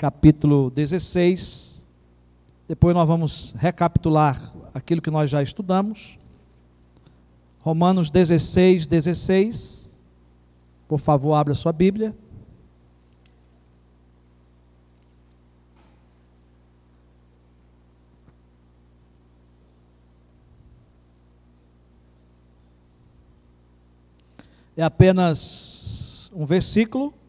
capítulo 16. Depois nós vamos recapitular aquilo que nós já estudamos. Romanos 16, 16. Por favor, abra sua Bíblia. É apenas um versículo.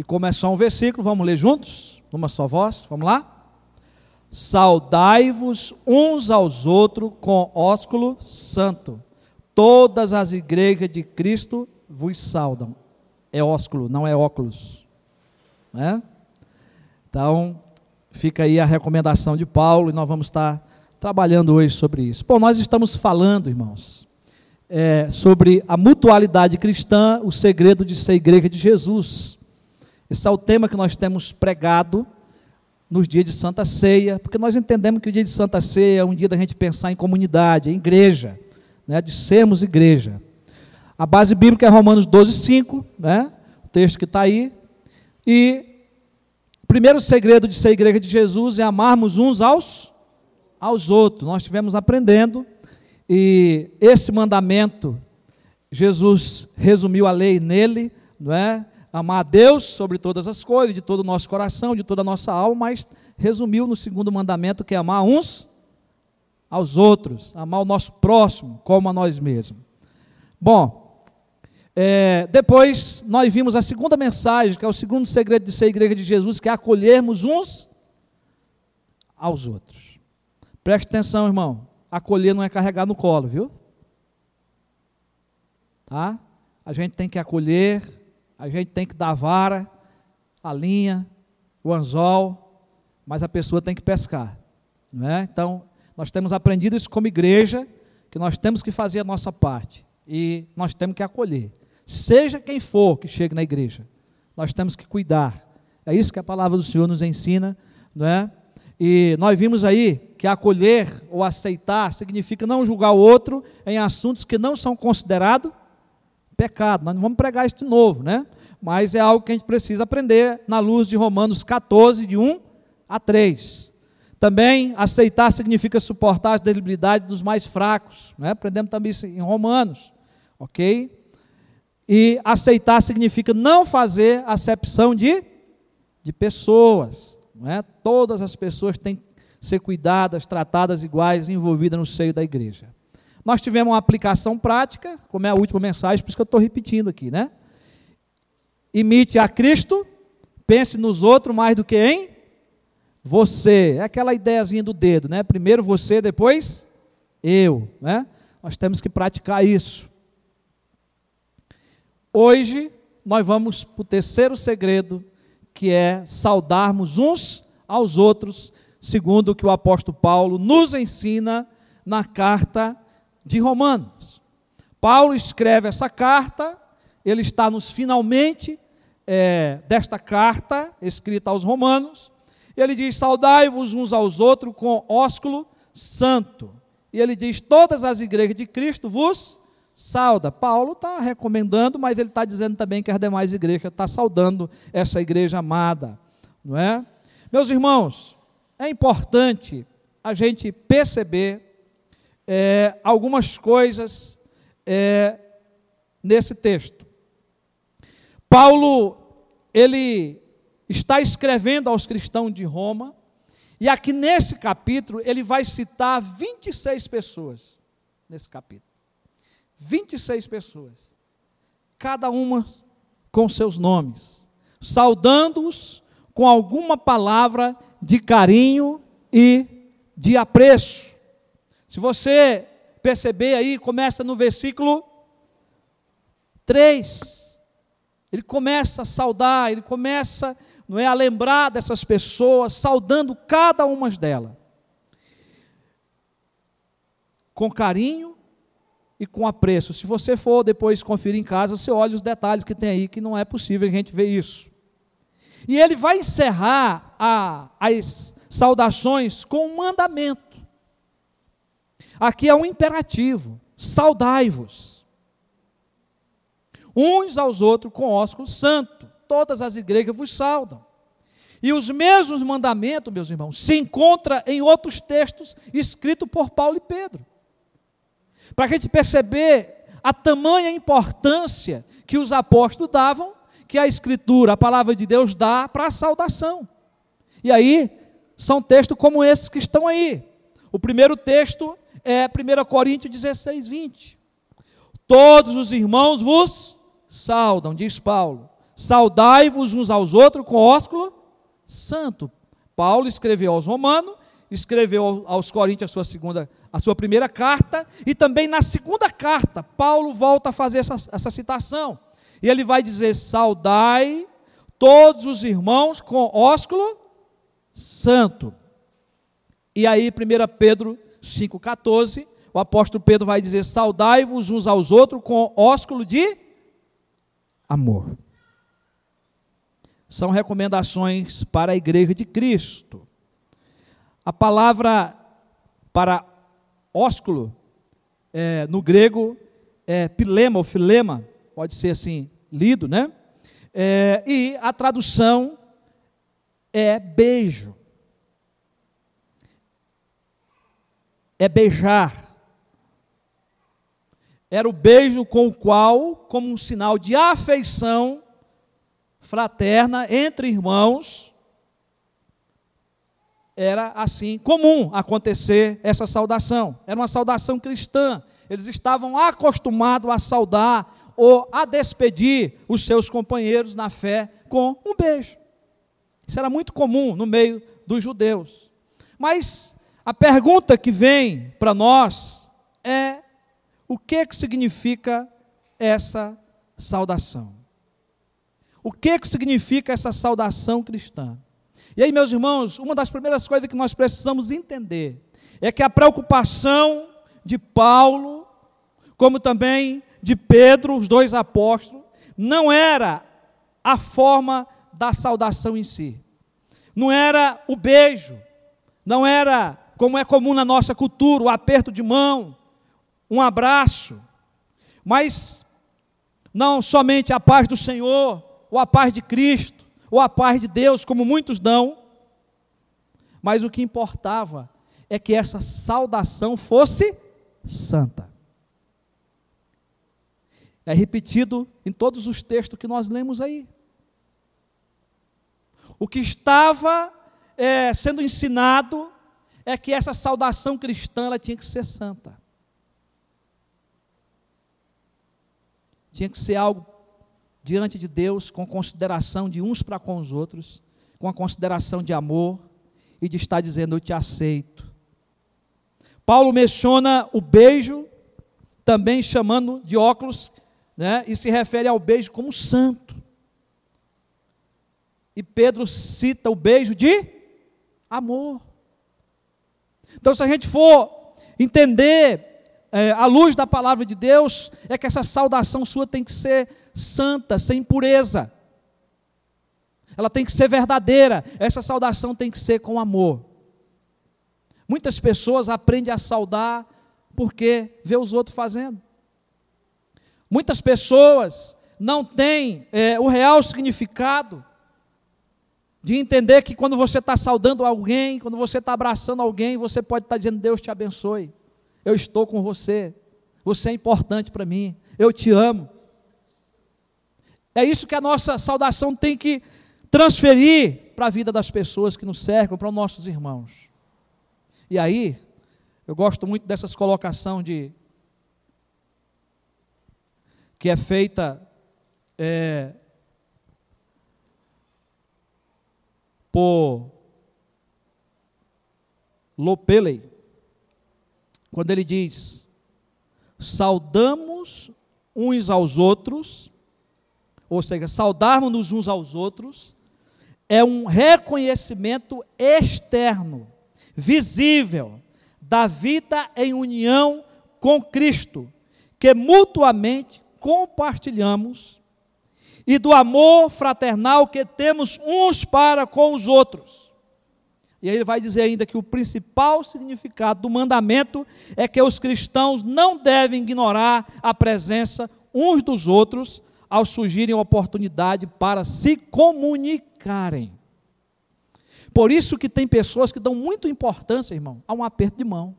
E como é só um versículo, vamos ler juntos, numa só voz. Vamos lá? Saudai-vos uns aos outros com ósculo santo. Todas as igrejas de Cristo vos saudam. É ósculo, não é óculos. Né? Então, fica aí a recomendação de Paulo e nós vamos estar trabalhando hoje sobre isso. Bom, nós estamos falando, irmãos, é, sobre a mutualidade cristã, o segredo de ser igreja de Jesus. Esse é o tema que nós temos pregado nos dias de Santa Ceia, porque nós entendemos que o dia de Santa Ceia é um dia da gente pensar em comunidade, em igreja, né, de sermos igreja. A base bíblica é Romanos 12, 5, né, o texto que está aí. E o primeiro segredo de ser igreja de Jesus é amarmos uns aos, aos outros. Nós estivemos aprendendo, e esse mandamento, Jesus resumiu a lei nele, não é? Amar a Deus sobre todas as coisas, de todo o nosso coração, de toda a nossa alma, mas resumiu no segundo mandamento que é amar uns aos outros, amar o nosso próximo como a nós mesmos. Bom, é, depois nós vimos a segunda mensagem, que é o segundo segredo de ser igreja de Jesus, que é acolhermos uns aos outros. Preste atenção, irmão. Acolher não é carregar no colo, viu? Tá? A gente tem que acolher, a gente tem que dar a vara, a linha, o anzol, mas a pessoa tem que pescar. Não é? Então, nós temos aprendido isso como igreja, que nós temos que fazer a nossa parte e nós temos que acolher. Seja quem for que chegue na igreja, nós temos que cuidar. É isso que a palavra do Senhor nos ensina, não é? E nós vimos aí que acolher ou aceitar significa não julgar o outro em assuntos que não são considerados pecado. Nós não vamos pregar isso de novo, né? Mas é algo que a gente precisa aprender na luz de Romanos 14, de 1 a 3. Também aceitar significa suportar as debilidades dos mais fracos. Né? Aprendemos também isso em Romanos. Ok? E aceitar significa não fazer acepção de, de pessoas. Não é? Todas as pessoas têm que ser cuidadas, tratadas iguais, envolvidas no seio da igreja. Nós tivemos uma aplicação prática, como é a última mensagem, por isso que eu estou repetindo aqui, né? Imite a Cristo, pense nos outros mais do que em você. É aquela ideiazinha do dedo, né? Primeiro você, depois eu, né? Nós temos que praticar isso. Hoje nós vamos para o terceiro segredo, que é saudarmos uns aos outros, segundo o que o apóstolo Paulo nos ensina na carta de Romanos. Paulo escreve essa carta, ele está nos finalmente é, desta carta escrita aos Romanos, ele diz: Saudai-vos uns aos outros com ósculo santo. E ele diz: Todas as igrejas de Cristo vos sauda. Paulo está recomendando, mas ele está dizendo também que as demais igrejas estão tá saudando essa igreja amada, não é? Meus irmãos, é importante a gente perceber é, algumas coisas é, nesse texto. Paulo, ele está escrevendo aos cristãos de Roma, e aqui nesse capítulo ele vai citar 26 pessoas, nesse capítulo. 26 pessoas, cada uma com seus nomes, saudando-os com alguma palavra de carinho e de apreço. Se você perceber aí, começa no versículo 3. Ele começa a saudar, ele começa não é, a lembrar dessas pessoas, saudando cada uma delas. Com carinho e com apreço. Se você for depois conferir em casa, você olha os detalhes que tem aí, que não é possível a gente ver isso. E ele vai encerrar a, as saudações com um mandamento. Aqui é um imperativo: saudai-vos. Uns aos outros com ósculo santo. Todas as igrejas vos saudam. E os mesmos mandamentos, meus irmãos, se encontra em outros textos escritos por Paulo e Pedro. Para a gente perceber a tamanha importância que os apóstolos davam, que a Escritura, a palavra de Deus, dá para a saudação. E aí, são textos como esses que estão aí. O primeiro texto é 1 Coríntios 16, 20. Todos os irmãos vos saudam, diz Paulo. Saudai-vos uns aos outros com ósculo santo. Paulo escreveu aos Romanos, escreveu aos Coríntios a sua segunda, a sua primeira carta, e também na segunda carta, Paulo volta a fazer essa, essa citação. E ele vai dizer: Saudai todos os irmãos com ósculo santo. E aí, 1 Pedro 5,14, o apóstolo Pedro vai dizer: Saudai-vos uns aos outros com ósculo de amor. São recomendações para a igreja de Cristo. A palavra para ósculo, é, no grego, é pilema ou filema, pode ser assim lido, né? É, e a tradução é beijo. É beijar. Era o beijo com o qual, como um sinal de afeição fraterna entre irmãos, era assim comum acontecer essa saudação. Era uma saudação cristã. Eles estavam acostumados a saudar ou a despedir os seus companheiros na fé com um beijo. Isso era muito comum no meio dos judeus. Mas a pergunta que vem para nós é: o que, que significa essa saudação? O que, que significa essa saudação cristã? E aí, meus irmãos, uma das primeiras coisas que nós precisamos entender é que a preocupação de Paulo, como também de Pedro, os dois apóstolos, não era a forma da saudação em si. Não era o beijo, não era como é comum na nossa cultura, o aperto de mão, um abraço, mas não somente a paz do Senhor, ou a paz de Cristo, ou a paz de Deus, como muitos dão, mas o que importava é que essa saudação fosse santa. É repetido em todos os textos que nós lemos aí. O que estava é, sendo ensinado é que essa saudação cristã ela tinha que ser santa. Tinha que ser algo diante de Deus com consideração de uns para com os outros, com a consideração de amor e de estar dizendo: Eu te aceito. Paulo menciona o beijo, também chamando de óculos, né, e se refere ao beijo como santo. E Pedro cita o beijo de amor. Então, se a gente for entender é, luz da palavra de Deus, é que essa saudação sua tem que ser santa, sem impureza. Ela tem que ser verdadeira. Essa saudação tem que ser com amor. Muitas pessoas aprendem a saudar porque vê os outros fazendo. Muitas pessoas não têm é, o real significado de entender que quando você está saudando alguém, quando você está abraçando alguém, você pode estar tá dizendo: Deus te abençoe, eu estou com você, você é importante para mim, eu te amo. É isso que a nossa saudação tem que transferir para a vida das pessoas que nos cercam, para os nossos irmãos. E aí, eu gosto muito dessas colocação de que é feita é, por Lopeley, quando ele diz: saudamos uns aos outros, ou seja, saudarmos uns aos outros, é um reconhecimento externo, visível, da vida em união com Cristo, que mutuamente compartilhamos e do amor fraternal que temos uns para com os outros. E aí ele vai dizer ainda que o principal significado do mandamento é que os cristãos não devem ignorar a presença uns dos outros ao surgirem oportunidade para se comunicarem. Por isso que tem pessoas que dão muita importância, irmão, a um aperto de mão.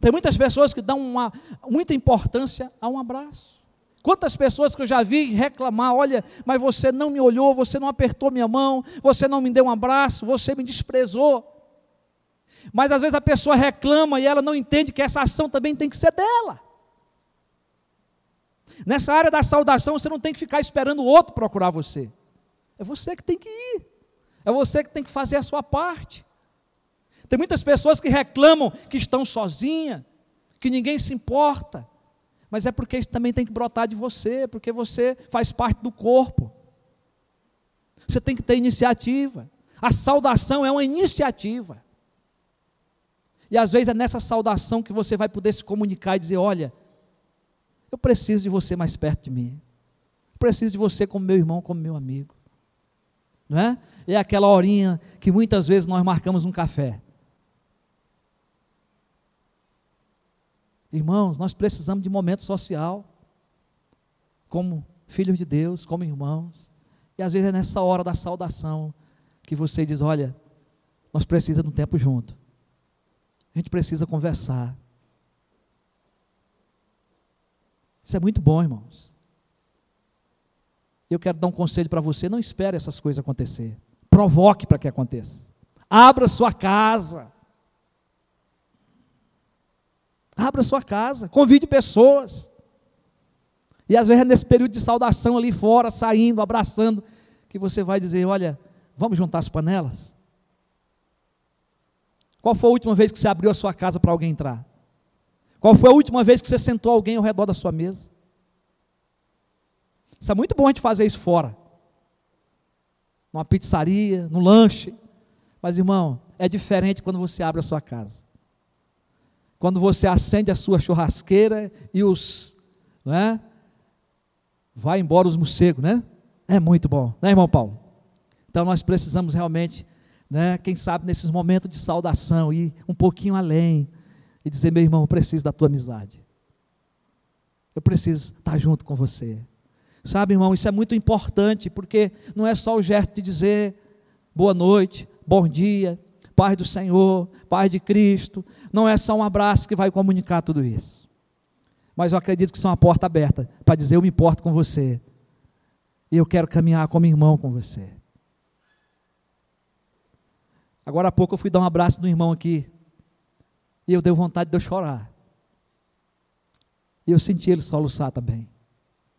Tem muitas pessoas que dão uma, muita importância a um abraço. Quantas pessoas que eu já vi reclamar, olha, mas você não me olhou, você não apertou minha mão, você não me deu um abraço, você me desprezou. Mas às vezes a pessoa reclama e ela não entende que essa ação também tem que ser dela. Nessa área da saudação, você não tem que ficar esperando o outro procurar você. É você que tem que ir. É você que tem que fazer a sua parte. Tem muitas pessoas que reclamam que estão sozinhas, que ninguém se importa. Mas é porque isso também tem que brotar de você, porque você faz parte do corpo. Você tem que ter iniciativa. A saudação é uma iniciativa. E às vezes é nessa saudação que você vai poder se comunicar e dizer: Olha, eu preciso de você mais perto de mim. Eu preciso de você como meu irmão, como meu amigo. Não é? É aquela horinha que muitas vezes nós marcamos um café. Irmãos, nós precisamos de momento social, como filhos de Deus, como irmãos. E às vezes é nessa hora da saudação que você diz: olha, nós precisamos de um tempo junto. A gente precisa conversar. Isso é muito bom, irmãos. Eu quero dar um conselho para você: não espere essas coisas acontecer. Provoque para que aconteça. Abra sua casa. Abra sua casa, convide pessoas. E às vezes é nesse período de saudação ali fora, saindo, abraçando, que você vai dizer: Olha, vamos juntar as panelas? Qual foi a última vez que você abriu a sua casa para alguém entrar? Qual foi a última vez que você sentou alguém ao redor da sua mesa? Isso é muito bom a gente fazer isso fora. Numa pizzaria, no lanche. Mas, irmão, é diferente quando você abre a sua casa. Quando você acende a sua churrasqueira e os. Não é? Vai embora os morcegos, né? É muito bom, né, irmão Paulo? Então nós precisamos realmente, né, quem sabe nesses momentos de saudação, ir um pouquinho além e dizer: meu irmão, eu preciso da tua amizade. Eu preciso estar junto com você. Sabe, irmão, isso é muito importante, porque não é só o gesto de dizer boa noite, bom dia, paz do Senhor, paz de Cristo. Não é só um abraço que vai comunicar tudo isso. Mas eu acredito que são uma porta aberta para dizer: Eu me importo com você. E eu quero caminhar como irmão com você. Agora há pouco eu fui dar um abraço no irmão aqui. E eu dei vontade de eu chorar. E eu senti ele soluçar também.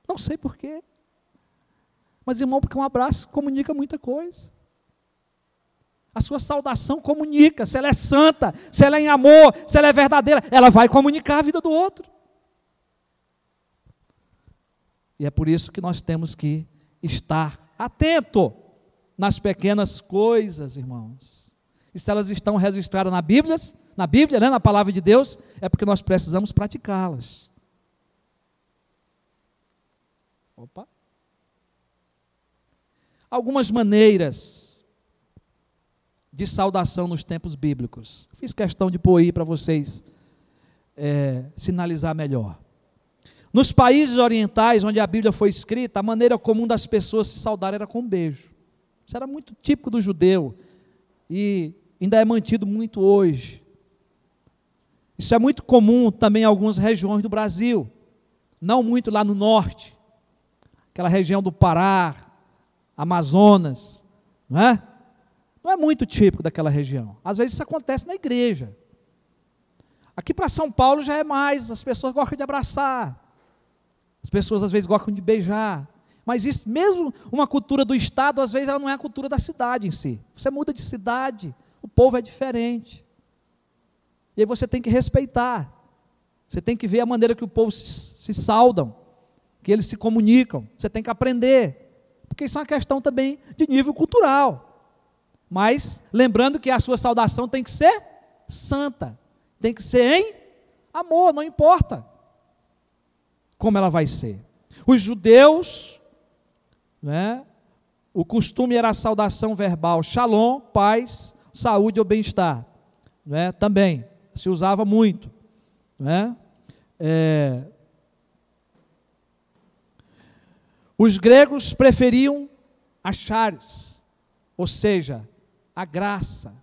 Não sei porquê. Mas, irmão, porque um abraço comunica muita coisa. A sua saudação comunica, se ela é santa, se ela é em amor, se ela é verdadeira, ela vai comunicar a vida do outro. E é por isso que nós temos que estar atento nas pequenas coisas, irmãos. E se elas estão registradas na Bíblia, na Bíblia, né, na palavra de Deus, é porque nós precisamos praticá-las. Opa. Algumas maneiras de saudação nos tempos bíblicos. Fiz questão de pôr aí para vocês é, sinalizar melhor. Nos países orientais onde a Bíblia foi escrita, a maneira comum das pessoas se saudar era com um beijo. Isso era muito típico do judeu e ainda é mantido muito hoje. Isso é muito comum também em algumas regiões do Brasil, não muito lá no norte, aquela região do Pará, Amazonas, não é? Não é muito típico daquela região. Às vezes isso acontece na igreja. Aqui para São Paulo já é mais, as pessoas gostam de abraçar. As pessoas às vezes gostam de beijar. Mas isso, mesmo uma cultura do Estado, às vezes ela não é a cultura da cidade em si. Você muda de cidade, o povo é diferente. E aí você tem que respeitar. Você tem que ver a maneira que o povo se, se saudam, que eles se comunicam. Você tem que aprender. Porque isso é uma questão também de nível cultural. Mas lembrando que a sua saudação tem que ser santa, tem que ser em amor, não importa como ela vai ser. Os judeus, né, o costume era a saudação verbal, shalom, paz, saúde ou bem-estar. Né, também se usava muito. Né? É, os gregos preferiam achares ou seja, a graça,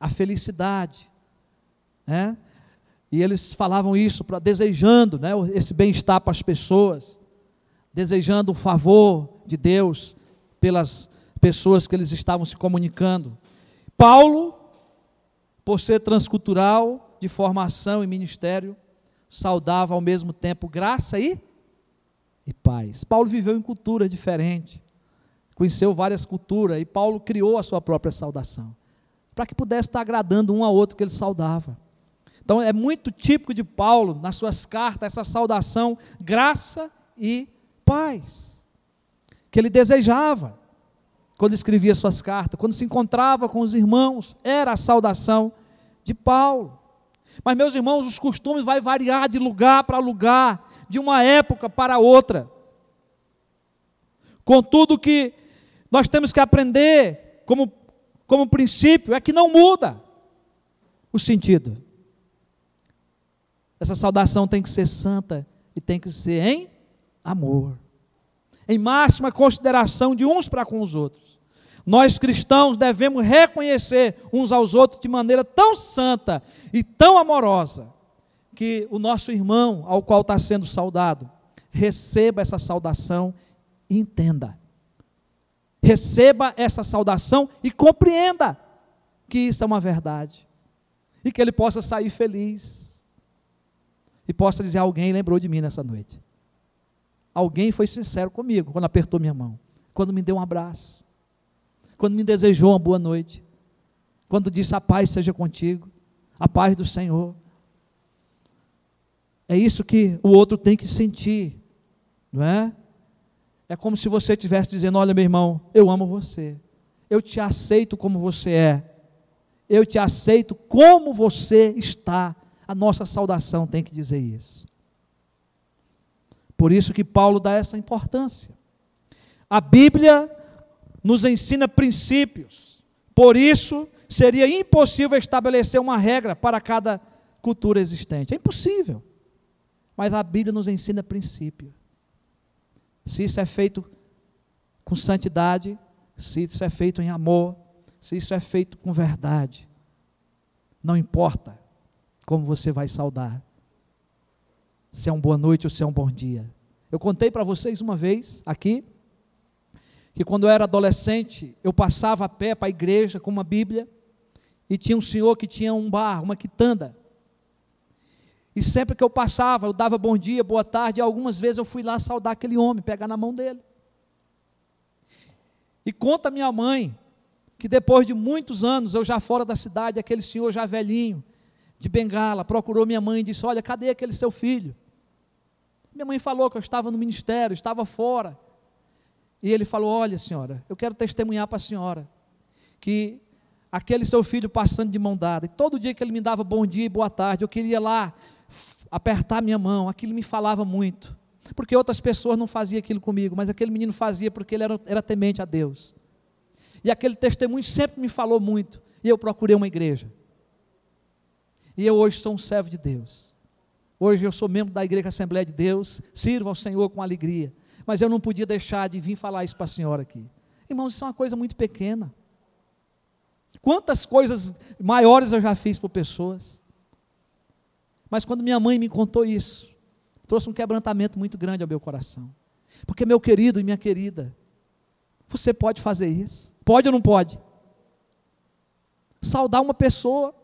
a felicidade, né? E eles falavam isso para desejando, né, esse bem-estar para as pessoas, desejando o favor de Deus pelas pessoas que eles estavam se comunicando. Paulo, por ser transcultural, de formação e ministério, saudava ao mesmo tempo graça e, e paz. Paulo viveu em cultura diferente, conheceu várias culturas e Paulo criou a sua própria saudação, para que pudesse estar agradando um ao outro que ele saudava. Então é muito típico de Paulo, nas suas cartas, essa saudação, graça e paz, que ele desejava quando escrevia suas cartas, quando se encontrava com os irmãos, era a saudação de Paulo. Mas, meus irmãos, os costumes vai variar de lugar para lugar, de uma época para outra. Contudo, que nós temos que aprender como, como princípio é que não muda o sentido. Essa saudação tem que ser santa e tem que ser em amor, em máxima consideração de uns para com os outros. Nós cristãos devemos reconhecer uns aos outros de maneira tão santa e tão amorosa que o nosso irmão, ao qual está sendo saudado, receba essa saudação e entenda. Receba essa saudação e compreenda que isso é uma verdade. E que ele possa sair feliz e possa dizer: alguém lembrou de mim nessa noite. Alguém foi sincero comigo quando apertou minha mão, quando me deu um abraço, quando me desejou uma boa noite, quando disse: A paz seja contigo, a paz do Senhor. É isso que o outro tem que sentir, não é? É como se você estivesse dizendo: Olha, meu irmão, eu amo você, eu te aceito como você é, eu te aceito como você está a nossa saudação tem que dizer isso. Por isso que Paulo dá essa importância. A Bíblia nos ensina princípios. Por isso, seria impossível estabelecer uma regra para cada cultura existente. É impossível. Mas a Bíblia nos ensina princípio. Se isso é feito com santidade, se isso é feito em amor, se isso é feito com verdade, não importa como você vai saudar. Se é um boa noite ou se é um bom dia. Eu contei para vocês uma vez aqui que quando eu era adolescente, eu passava a pé para a igreja com uma Bíblia e tinha um senhor que tinha um bar, uma quitanda. E sempre que eu passava, eu dava bom dia, boa tarde, e algumas vezes eu fui lá saudar aquele homem, pegar na mão dele. E conta minha mãe que depois de muitos anos, eu já fora da cidade, aquele senhor já velhinho, de Bengala, procurou minha mãe e disse: Olha, cadê aquele seu filho? Minha mãe falou que eu estava no ministério, estava fora. E ele falou: Olha, senhora, eu quero testemunhar para a senhora que aquele seu filho passando de mão dada, e todo dia que ele me dava bom dia e boa tarde, eu queria lá apertar minha mão, aquilo me falava muito. Porque outras pessoas não faziam aquilo comigo, mas aquele menino fazia porque ele era, era temente a Deus. E aquele testemunho sempre me falou muito. E eu procurei uma igreja. E eu hoje sou um servo de Deus. Hoje eu sou membro da Igreja Assembleia de Deus, sirvo ao Senhor com alegria. Mas eu não podia deixar de vir falar isso para a senhora aqui. Irmãos, isso é uma coisa muito pequena. Quantas coisas maiores eu já fiz por pessoas. Mas quando minha mãe me contou isso, trouxe um quebrantamento muito grande ao meu coração. Porque, meu querido e minha querida, você pode fazer isso? Pode ou não pode? Saudar uma pessoa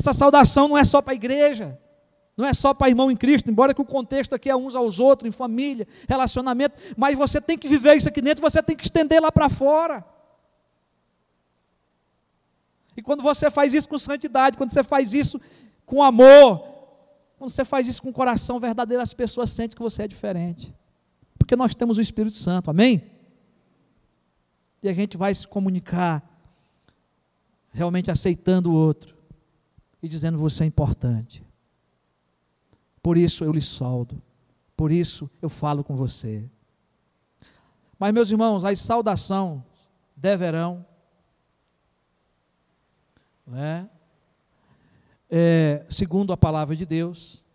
essa saudação não é só para a igreja, não é só para irmão em Cristo, embora que o contexto aqui é uns aos outros, em família, relacionamento, mas você tem que viver isso aqui dentro, você tem que estender lá para fora. E quando você faz isso com santidade, quando você faz isso com amor, quando você faz isso com coração verdadeiro, as pessoas sentem que você é diferente. Porque nós temos o Espírito Santo, amém? E a gente vai se comunicar realmente aceitando o outro e dizendo: Você é importante. Por isso eu lhe soldo. Por isso eu falo com você. Mas, meus irmãos, as saudações deverão é, é, segundo a palavra de Deus,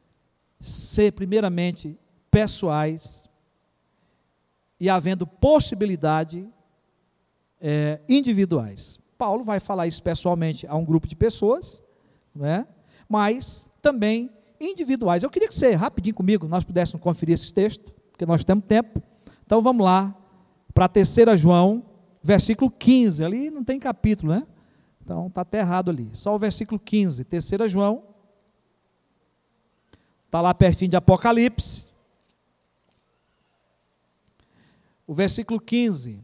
ser primeiramente pessoais e havendo possibilidade é, individuais. Paulo vai falar isso pessoalmente a um grupo de pessoas, né? mas também individuais. Eu queria que você, rapidinho comigo, nós pudéssemos conferir esse texto, porque nós temos tempo. Então vamos lá, para a terceira João, versículo 15. Ali não tem capítulo, né? Então está até errado ali. Só o versículo 15. Terceira João. Está lá pertinho de Apocalipse. O versículo 15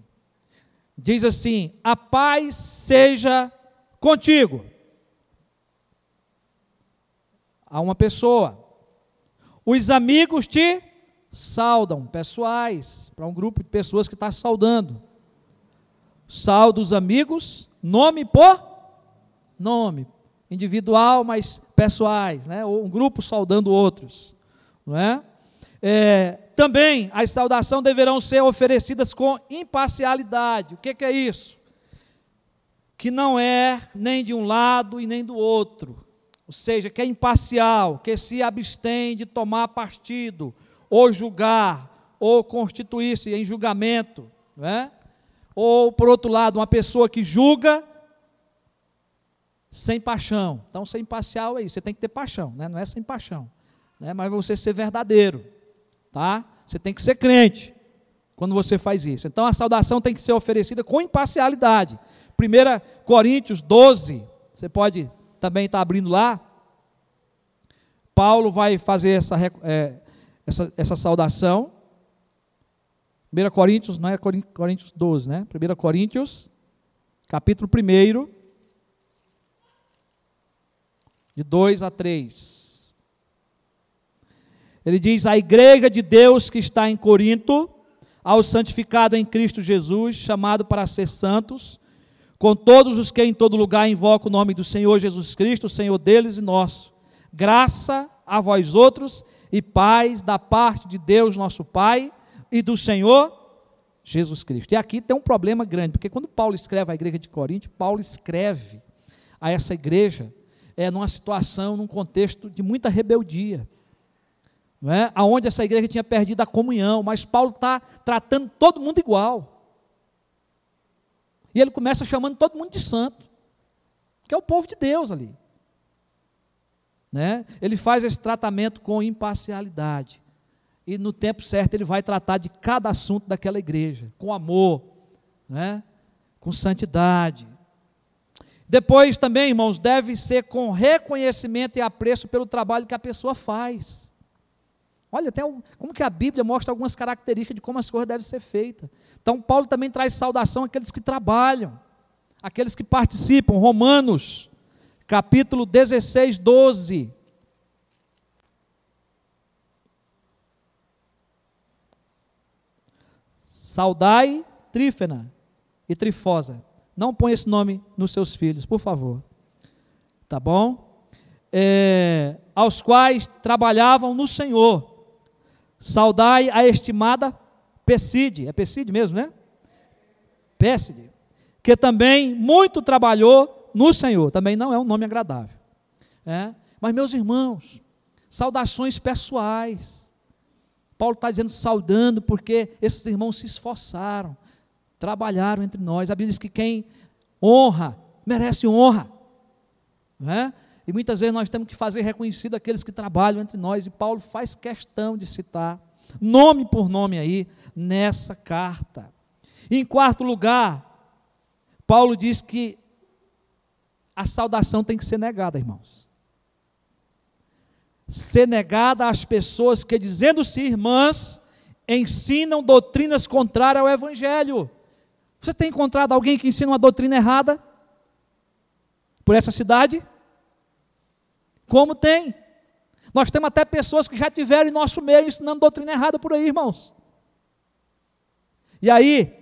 diz assim: A paz seja contigo. A uma pessoa. Os amigos te saudam, pessoais, para um grupo de pessoas que está saudando. Salda os amigos, nome por nome. Individual, mas pessoais, né? ou um grupo saudando outros. Não é? é também as saudações deverão ser oferecidas com imparcialidade. O que, que é isso? Que não é nem de um lado e nem do outro. Ou seja, que é imparcial, que se abstém de tomar partido, ou julgar, ou constituir-se em julgamento. Não é? Ou, por outro lado, uma pessoa que julga sem paixão. Então, ser imparcial é isso, você tem que ter paixão, né? não é sem paixão, né? mas você ser verdadeiro. Tá? Você tem que ser crente quando você faz isso. Então a saudação tem que ser oferecida com imparcialidade. 1 Coríntios 12, você pode também estar abrindo lá. Paulo vai fazer essa, é, essa, essa saudação. 1 Coríntios, não é Coríntios 12, né? 1 Coríntios, capítulo 1, de 2 a 3. Ele diz: A igreja de Deus que está em Corinto, ao santificado em Cristo Jesus, chamado para ser santos, com todos os que em todo lugar invocam o nome do Senhor Jesus Cristo, o Senhor deles e nosso. Graça a vós outros e paz da parte de Deus, nosso Pai, e do Senhor Jesus Cristo. E aqui tem um problema grande, porque quando Paulo escreve à igreja de Corinto, Paulo escreve a essa igreja é numa situação, num contexto de muita rebeldia não é? aonde essa igreja tinha perdido a comunhão, mas Paulo está tratando todo mundo igual. E ele começa chamando todo mundo de santo, que é o povo de Deus ali. Né? Ele faz esse tratamento com imparcialidade. E no tempo certo ele vai tratar de cada assunto daquela igreja, com amor, né? com santidade. Depois também, irmãos, deve ser com reconhecimento e apreço pelo trabalho que a pessoa faz. Olha até como que a Bíblia mostra algumas características de como as coisas devem ser feitas. Então, Paulo também traz saudação àqueles que trabalham, àqueles que participam. Romanos, capítulo 16, 12. Saudai Trífena e Trifosa. Não põe esse nome nos seus filhos, por favor. Tá bom? É, aos quais trabalhavam no Senhor Saudai a estimada Peside, é Peside mesmo, né? Peside, que também muito trabalhou no Senhor, também não é um nome agradável. É? Mas, meus irmãos, saudações pessoais. Paulo está dizendo saudando porque esses irmãos se esforçaram, trabalharam entre nós. A Bíblia diz que quem honra, merece honra. Não é? E muitas vezes nós temos que fazer reconhecido aqueles que trabalham entre nós, e Paulo faz questão de citar, nome por nome aí, nessa carta. Em quarto lugar, Paulo diz que a saudação tem que ser negada, irmãos. Ser negada às pessoas que, dizendo-se irmãs, ensinam doutrinas contrárias ao Evangelho. Você tem encontrado alguém que ensina uma doutrina errada? Por essa cidade? Como tem? Nós temos até pessoas que já tiveram em nosso meio ensinando doutrina errada por aí, irmãos. E aí,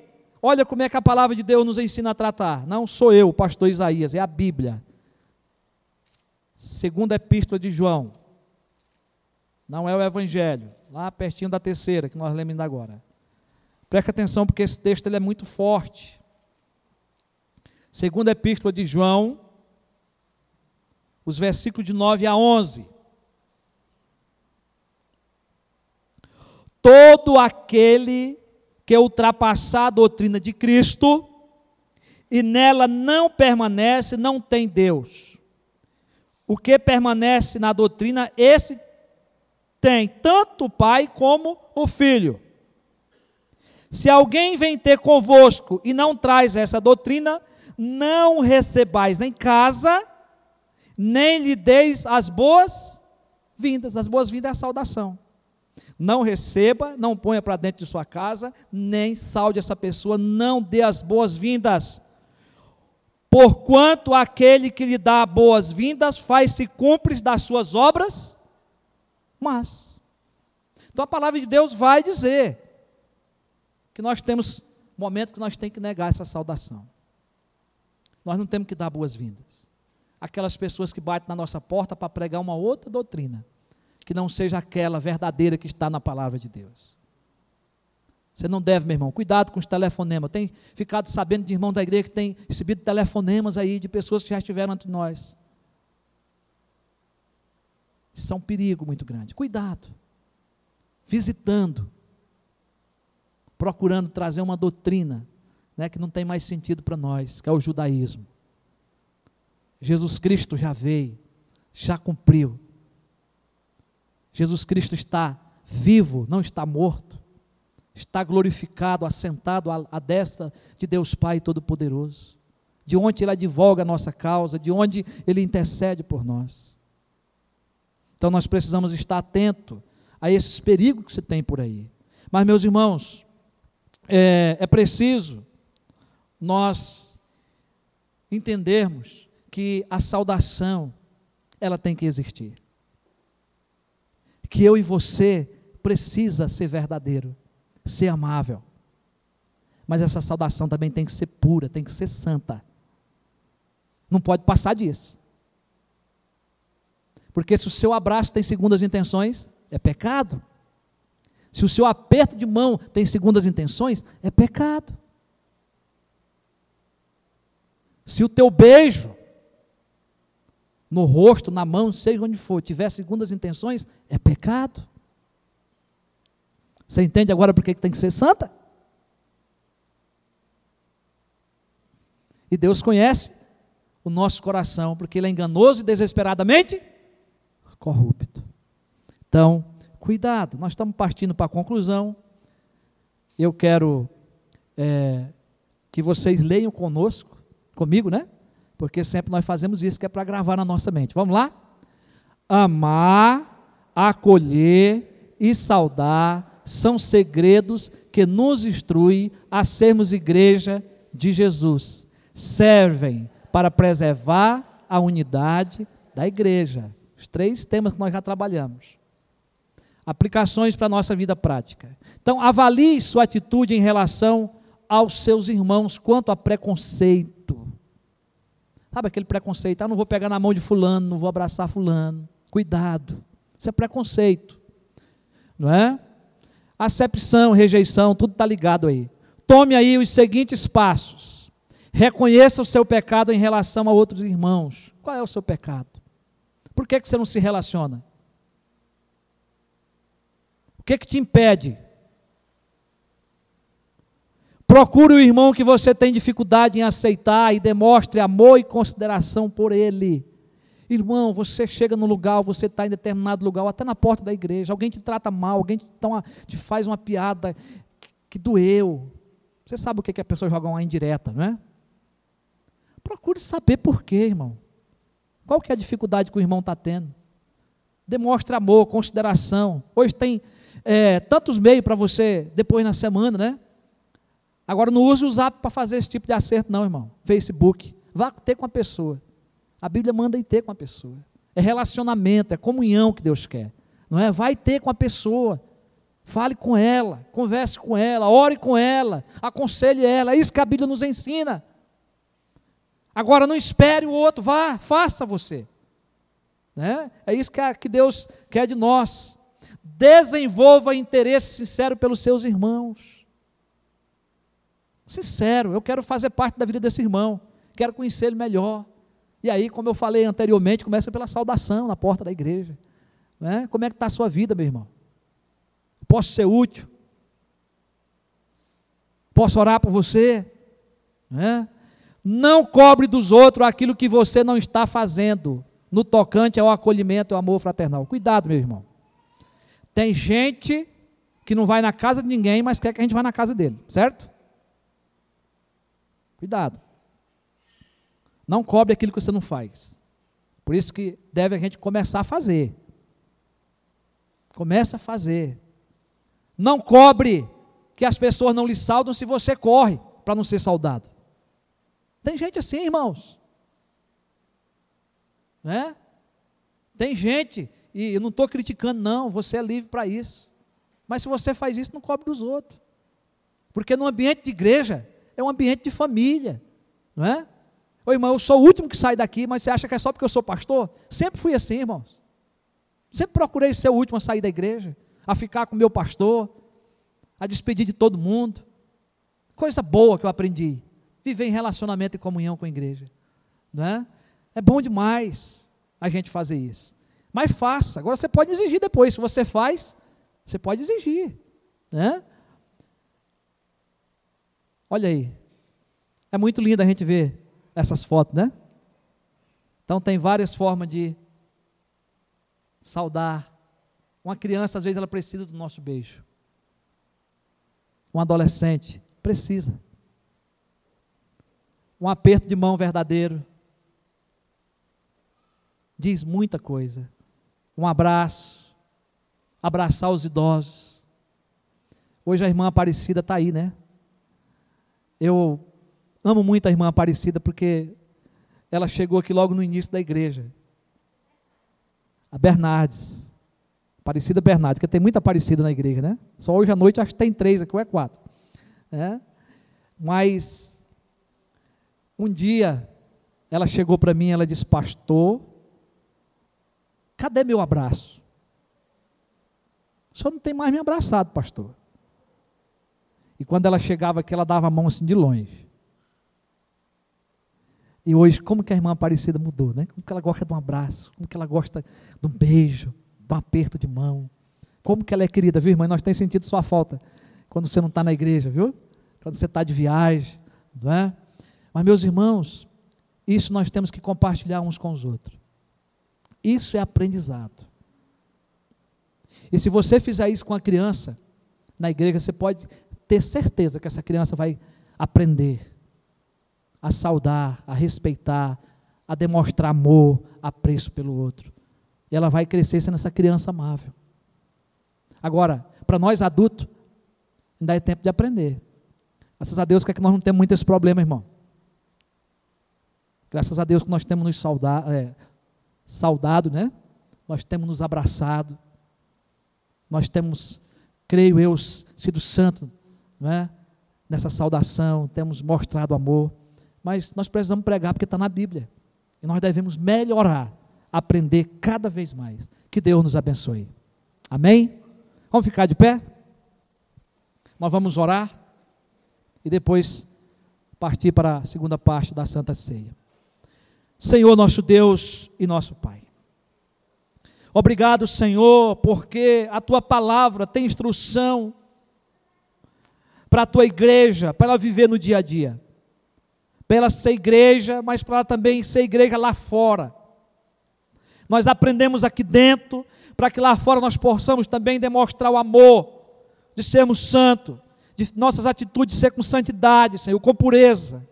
olha como é que a palavra de Deus nos ensina a tratar. Não sou eu, pastor Isaías, é a Bíblia. Segunda epístola de João. Não é o Evangelho. Lá pertinho da terceira, que nós lemos agora. Preste atenção, porque esse texto ele é muito forte. Segunda epístola de João, os versículos de 9 a 11. Todo aquele que ultrapassar a doutrina de Cristo e nela não permanece, não tem Deus. O que permanece na doutrina, esse tem tanto o pai como o filho. Se alguém vem ter convosco e não traz essa doutrina, não recebais nem casa, nem lhe deis as boas vindas. As boas vindas é a saudação. Não receba, não ponha para dentro de sua casa, nem salde essa pessoa, não dê as boas-vindas. Porquanto aquele que lhe dá boas-vindas faz-se cúmplice das suas obras, mas. Então a palavra de Deus vai dizer que nós temos momentos que nós temos que negar essa saudação. Nós não temos que dar boas-vindas. Aquelas pessoas que batem na nossa porta para pregar uma outra doutrina que não seja aquela verdadeira que está na palavra de Deus. Você não deve, meu irmão. Cuidado com os telefonemas. Tem ficado sabendo de irmão da igreja que tem recebido telefonemas aí de pessoas que já estiveram entre nós. Isso é um perigo muito grande. Cuidado. Visitando. Procurando trazer uma doutrina né, que não tem mais sentido para nós, que é o judaísmo. Jesus Cristo já veio, já cumpriu. Jesus Cristo está vivo, não está morto. Está glorificado, assentado à, destra de Deus Pai Todo-Poderoso. De onde Ele advoga a nossa causa, de onde Ele intercede por nós. Então nós precisamos estar atento a esses perigos que se tem por aí. Mas, meus irmãos, é, é preciso nós entendermos que a saudação ela tem que existir que eu e você precisa ser verdadeiro, ser amável. Mas essa saudação também tem que ser pura, tem que ser santa. Não pode passar disso. Porque se o seu abraço tem segundas intenções, é pecado. Se o seu aperto de mão tem segundas intenções, é pecado. Se o teu beijo no rosto, na mão, seja onde for, tiver segundas intenções, é pecado. Você entende agora por que tem que ser santa? E Deus conhece o nosso coração, porque ele é enganoso e desesperadamente corrupto. Então, cuidado, nós estamos partindo para a conclusão. Eu quero é, que vocês leiam conosco, comigo, né? porque sempre nós fazemos isso, que é para gravar na nossa mente. Vamos lá? Amar, acolher e saudar são segredos que nos instruem a sermos igreja de Jesus. Servem para preservar a unidade da igreja. Os três temas que nós já trabalhamos. Aplicações para a nossa vida prática. Então, avalie sua atitude em relação aos seus irmãos quanto a preconceito Sabe aquele preconceito? Ah, não vou pegar na mão de fulano, não vou abraçar fulano. Cuidado. Isso é preconceito. Não é? Acepção, rejeição, tudo está ligado aí. Tome aí os seguintes passos. Reconheça o seu pecado em relação a outros irmãos. Qual é o seu pecado? Por que, que você não se relaciona? Que, que te impede? Procure o irmão que você tem dificuldade em aceitar e demonstre amor e consideração por ele. Irmão, você chega no lugar, você está em determinado lugar, até na porta da igreja, alguém te trata mal, alguém te, te faz uma piada que, que, doeu. Você sabe o que, que a pessoa joga uma indireta, não é? Procure saber por quê, irmão. Qual que é a dificuldade que o irmão está tendo? Demonstre amor, consideração. Hoje tem é, tantos meios para você, depois na semana, né? Agora não use o zap para fazer esse tipo de acerto, não, irmão. Facebook. Vá ter com a pessoa. A Bíblia manda ir ter com a pessoa. É relacionamento, é comunhão que Deus quer. Não é? Vai ter com a pessoa. Fale com ela, converse com ela, ore com ela, aconselhe ela. É isso que a Bíblia nos ensina. Agora não espere o outro, vá, faça você. Né? É isso que, que Deus quer de nós. Desenvolva interesse sincero pelos seus irmãos. Sincero, eu quero fazer parte da vida desse irmão, quero conhecer ele melhor. E aí, como eu falei anteriormente, começa pela saudação na porta da igreja. Né? Como é que está a sua vida, meu irmão? Posso ser útil? Posso orar por você? Né? Não cobre dos outros aquilo que você não está fazendo no tocante ao acolhimento e ao amor fraternal. Cuidado, meu irmão. Tem gente que não vai na casa de ninguém, mas quer que a gente vá na casa dele, certo? Cuidado. Não cobre aquilo que você não faz. Por isso que deve a gente começar a fazer. Começa a fazer. Não cobre que as pessoas não lhe saudam se você corre para não ser saudado. Tem gente assim, irmãos. Né? Tem gente, e eu não estou criticando, não, você é livre para isso. Mas se você faz isso, não cobre dos outros. Porque no ambiente de igreja, é um ambiente de família, não é? Ô irmão, eu sou o último que sai daqui, mas você acha que é só porque eu sou pastor? Sempre fui assim, irmãos. Sempre procurei ser o último a sair da igreja, a ficar com o meu pastor, a despedir de todo mundo. Coisa boa que eu aprendi. Viver em relacionamento e comunhão com a igreja. Não é? É bom demais a gente fazer isso. Mas faça. Agora você pode exigir depois. Se você faz, você pode exigir. Né? Olha aí. É muito lindo a gente ver essas fotos, né? Então tem várias formas de saudar. Uma criança, às vezes, ela precisa do nosso beijo. Um adolescente precisa. Um aperto de mão verdadeiro diz muita coisa. Um abraço, abraçar os idosos. Hoje a irmã Aparecida está aí, né? Eu amo muito a irmã Aparecida porque ela chegou aqui logo no início da igreja. A Bernardes. Aparecida Bernardes, porque tem muita Aparecida na igreja, né? Só hoje à noite acho que tem três aqui, ou é quatro. É? Mas, um dia, ela chegou para mim, ela disse, pastor, cadê meu abraço? O senhor não tem mais me abraçado, pastor. E quando ela chegava aqui, ela dava a mão assim de longe. E hoje, como que a irmã Aparecida mudou, né? Como que ela gosta de um abraço, como que ela gosta de um beijo, de um aperto de mão. Como que ela é querida, viu, irmã? Nós temos sentido sua falta quando você não está na igreja, viu? Quando você está de viagem, não é? Mas, meus irmãos, isso nós temos que compartilhar uns com os outros. Isso é aprendizado. E se você fizer isso com a criança na igreja, você pode ter certeza que essa criança vai aprender a saudar, a respeitar, a demonstrar amor, apreço pelo outro. E ela vai crescer sendo essa criança amável. Agora, para nós adultos, ainda é tempo de aprender. Graças a Deus que, é que nós não temos muito esse problema, irmão. Graças a Deus que nós temos nos saudado, é, saudado né? Nós temos nos abraçado. Nós temos, creio eu, sido santo né? nessa saudação, temos mostrado amor, mas nós precisamos pregar porque está na Bíblia. E nós devemos melhorar, aprender cada vez mais. Que Deus nos abençoe. Amém? Vamos ficar de pé? Nós vamos orar e depois partir para a segunda parte da Santa Ceia. Senhor, nosso Deus e nosso Pai. Obrigado, Senhor, porque a tua palavra tem instrução para a tua igreja, para ela viver no dia a dia. Para ela ser igreja, mas para ela também ser igreja lá fora. Nós aprendemos aqui dentro, para que lá fora nós possamos também demonstrar o amor, de sermos santos, de nossas atitudes ser com santidade, Senhor, com pureza.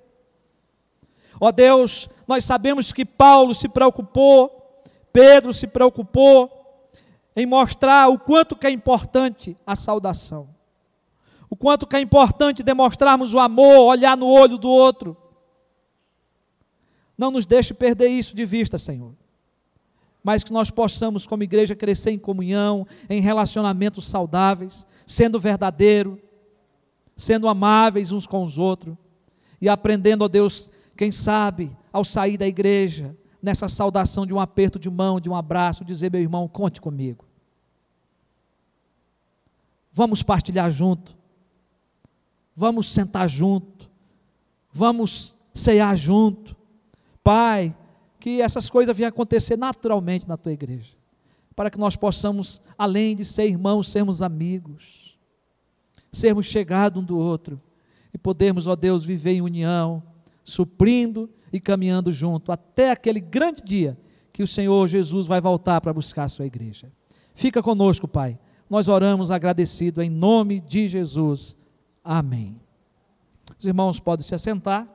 Ó Deus, nós sabemos que Paulo se preocupou, Pedro se preocupou em mostrar o quanto que é importante a saudação o quanto que é importante demonstrarmos o amor, olhar no olho do outro. Não nos deixe perder isso de vista, Senhor. Mas que nós possamos, como igreja, crescer em comunhão, em relacionamentos saudáveis, sendo verdadeiro, sendo amáveis uns com os outros e aprendendo, ó Deus, quem sabe, ao sair da igreja, nessa saudação de um aperto de mão, de um abraço, dizer, meu irmão, conte comigo. Vamos partilhar junto vamos sentar junto, vamos cear junto. Pai, que essas coisas venham acontecer naturalmente na tua igreja, para que nós possamos, além de ser irmãos, sermos amigos, sermos chegados um do outro e podermos, ó Deus, viver em união, suprindo e caminhando junto até aquele grande dia que o Senhor Jesus vai voltar para buscar a sua igreja. Fica conosco, Pai. Nós oramos agradecido em nome de Jesus. Amém. Os irmãos podem se assentar.